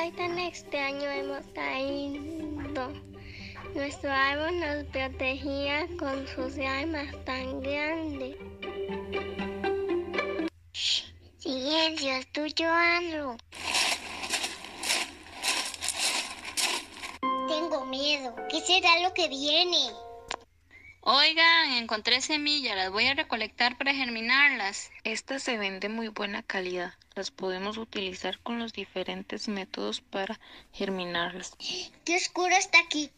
hoy tan extraño hemos caído. Nuestro árbol nos protegía con sus ramas tan grandes. Silencio, estoy llorando. Tengo miedo. ¿Qué será lo que viene? Oigan, encontré semillas, las voy a recolectar para germinarlas. Estas se ven de muy buena calidad. Las podemos utilizar con los diferentes métodos para germinarlas. Qué oscuro está aquí.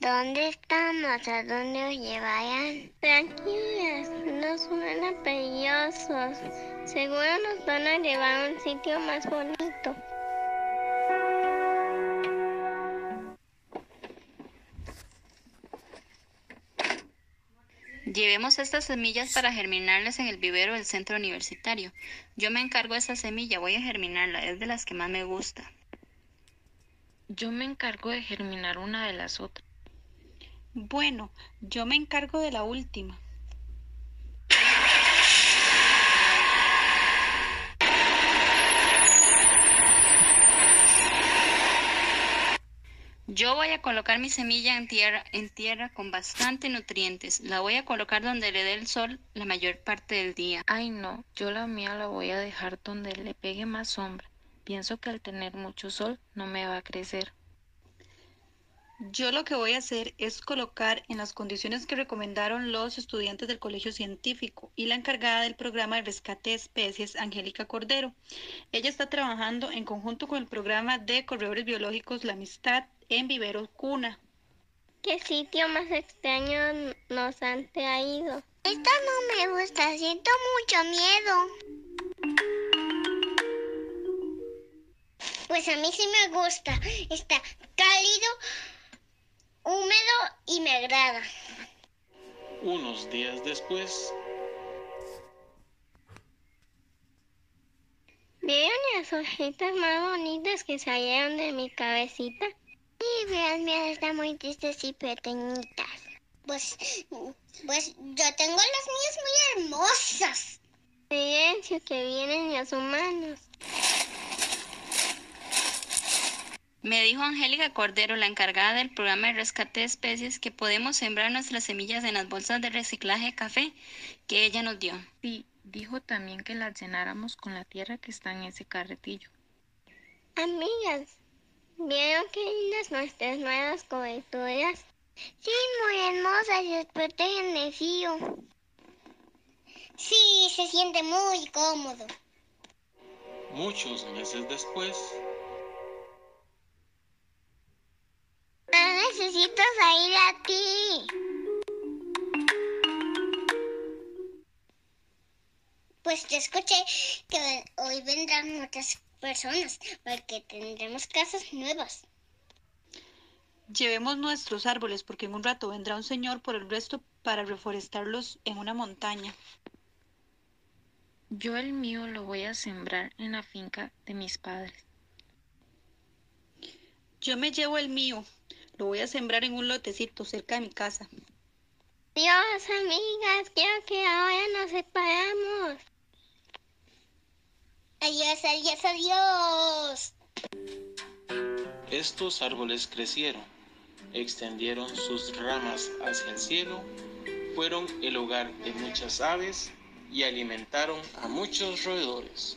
¿Dónde estamos? ¿A dónde os llevarían? Tranquilas, no suenan peligrosos. Seguro nos van a llevar a un sitio más bonito. Llevemos estas semillas para germinarlas en el vivero del centro universitario. Yo me encargo de esa semilla, voy a germinarla, es de las que más me gusta. Yo me encargo de germinar una de las otras. Bueno, yo me encargo de la última. Yo voy a colocar mi semilla en tierra, en tierra con bastante nutrientes. La voy a colocar donde le dé el sol la mayor parte del día. Ay no, yo la mía la voy a dejar donde le pegue más sombra. Pienso que al tener mucho sol no me va a crecer. Yo lo que voy a hacer es colocar en las condiciones que recomendaron los estudiantes del Colegio Científico y la encargada del programa de rescate de especies, Angélica Cordero. Ella está trabajando en conjunto con el programa de corredores biológicos La Amistad en Vivero Cuna. ¿Qué sitio más extraño nos han traído? Esta no me gusta, siento mucho miedo. Pues a mí sí me gusta. Está cálido, húmedo y me agrada. Unos días después, ¿Vieron las hojitas más bonitas que salieron de mi cabecita? Vean, mías están muy tristes y pequeñitas. Pues, pues yo tengo las mías muy hermosas. Silencio, que vienen los humanos. Me dijo Angélica Cordero, la encargada del programa de rescate de especies, que podemos sembrar nuestras semillas en las bolsas de reciclaje de café que ella nos dio. Sí, dijo también que las llenáramos con la tierra que está en ese carretillo. Amigas, ¿vieron qué lindas nuestras nuevas coberturas? Sí, muy hermosas y protegen de frío. Sí, se siente muy cómodo. muchos meses después, No necesito salir a ti. Pues te escuché que hoy vendrán muchas personas porque tendremos casas nuevas. Llevemos nuestros árboles porque en un rato vendrá un señor por el resto para reforestarlos en una montaña. Yo el mío lo voy a sembrar en la finca de mis padres. Yo me llevo el mío. Lo voy a sembrar en un lotecito cerca de mi casa. Dios, amigas, quiero que ahora nos separamos. Adiós, adiós, adiós. estos árboles crecieron, extendieron sus ramas hacia el cielo, fueron el hogar de muchas aves y alimentaron a muchos roedores.